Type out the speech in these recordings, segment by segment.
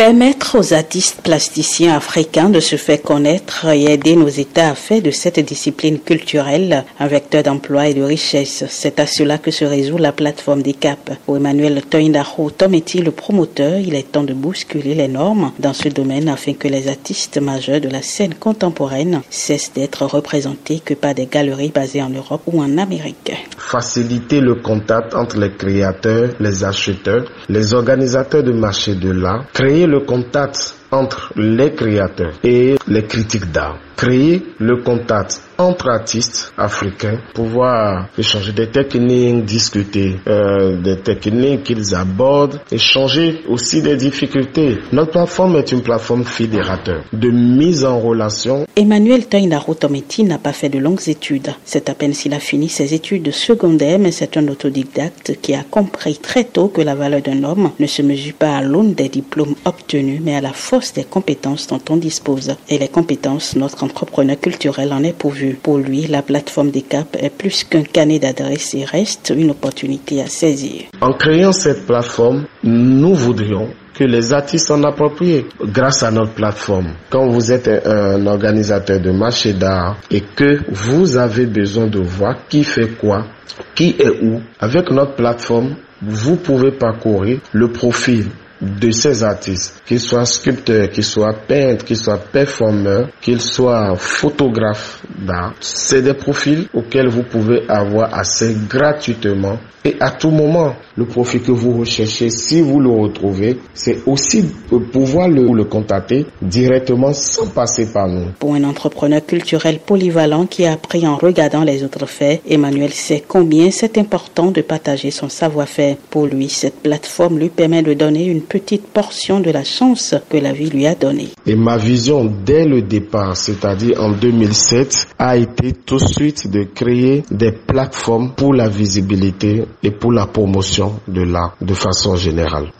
Permettre aux artistes plasticiens africains de se faire connaître et aider nos États à faire de cette discipline culturelle un vecteur d'emploi et de richesse. C'est à cela que se résout la plateforme des CAP. Pour Emmanuel Toindaro, Tom est le promoteur? Il est temps de bousculer les normes dans ce domaine afin que les artistes majeurs de la scène contemporaine cessent d'être représentés que par des galeries basées en Europe ou en Amérique. Faciliter le contact entre les créateurs, les acheteurs, les organisateurs de marché de l'art, créer le contact entre les créateurs et les critiques d'art. Créer le contact entre artistes africains, pouvoir échanger des techniques, discuter euh, des techniques qu'ils abordent, échanger aussi des difficultés. Notre plateforme est une plateforme fédérateur de mise en relation. Emmanuel Tainaro Tometi n'a pas fait de longues études. C'est à peine s'il a fini ses études secondaires, mais c'est un autodidacte qui a compris très tôt que la valeur d'un homme ne se mesure pas à l'aune des diplômes obtenus, mais à la force des compétences dont on dispose. Et les compétences, notre entrepreneur culturel en est pourvu. Pour lui, la plateforme des CAP est plus qu'un canet d'adresses et reste une opportunité à saisir. En créant cette plateforme, nous voudrions que les artistes s'en approprient grâce à notre plateforme. Quand vous êtes un organisateur de marché d'art et que vous avez besoin de voir qui fait quoi, qui est où, avec notre plateforme, vous pouvez parcourir le profil de ces artistes, qu'ils soient sculpteurs, qu'ils soient peintres, qu'ils soient performeurs, qu'ils soient photographes d'art. C'est des profils auxquels vous pouvez avoir accès gratuitement et à tout moment. Le profil que vous recherchez, si vous le retrouvez, c'est aussi pouvoir le, le contacter directement sans passer par nous. Pour un entrepreneur culturel polyvalent qui a appris en regardant les autres faits, Emmanuel sait combien c'est important de partager son savoir-faire. Pour lui, cette plateforme lui permet de donner une petite portion de la chance que la vie lui a donnée. Et ma vision dès le départ, c'est-à-dire en 2007, a été tout de suite de créer des plateformes pour la visibilité et pour la promotion de l'art de façon générale.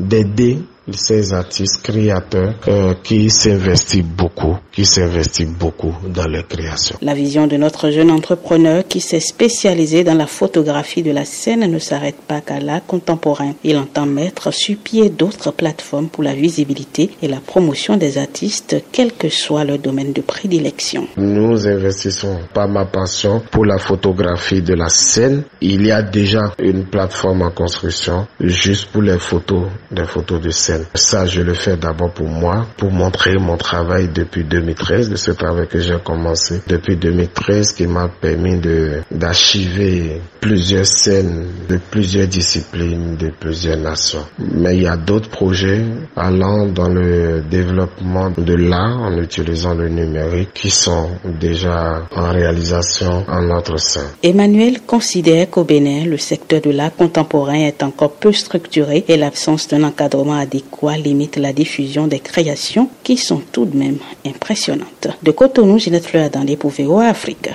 Ces artistes créateurs euh, qui s'investissent beaucoup, qui s'investissent beaucoup dans leur création. La vision de notre jeune entrepreneur qui s'est spécialisé dans la photographie de la scène ne s'arrête pas qu'à l'art contemporain. Il entend mettre sur pied d'autres plateformes pour la visibilité et la promotion des artistes, quel que soit leur domaine de prédilection. Nous investissons par ma passion pour la photographie de la scène. Il y a déjà une plateforme en construction juste pour les photos, des photos de scène. Ça, je le fais d'abord pour moi, pour montrer mon travail depuis 2013, de ce travail que j'ai commencé depuis 2013 qui m'a permis de d'archiver plusieurs scènes de plusieurs disciplines, de plusieurs nations. Mais il y a d'autres projets allant dans le développement de l'art en utilisant le numérique qui sont déjà en réalisation en notre sein. Emmanuel considère qu'au Bénin, le secteur de l'art contemporain est encore peu structuré et l'absence d'un encadrement adéquat quoi limite la diffusion des créations qui sont tout de même impressionnantes. De Cotonou, Ginette Fleur dans les Afrique.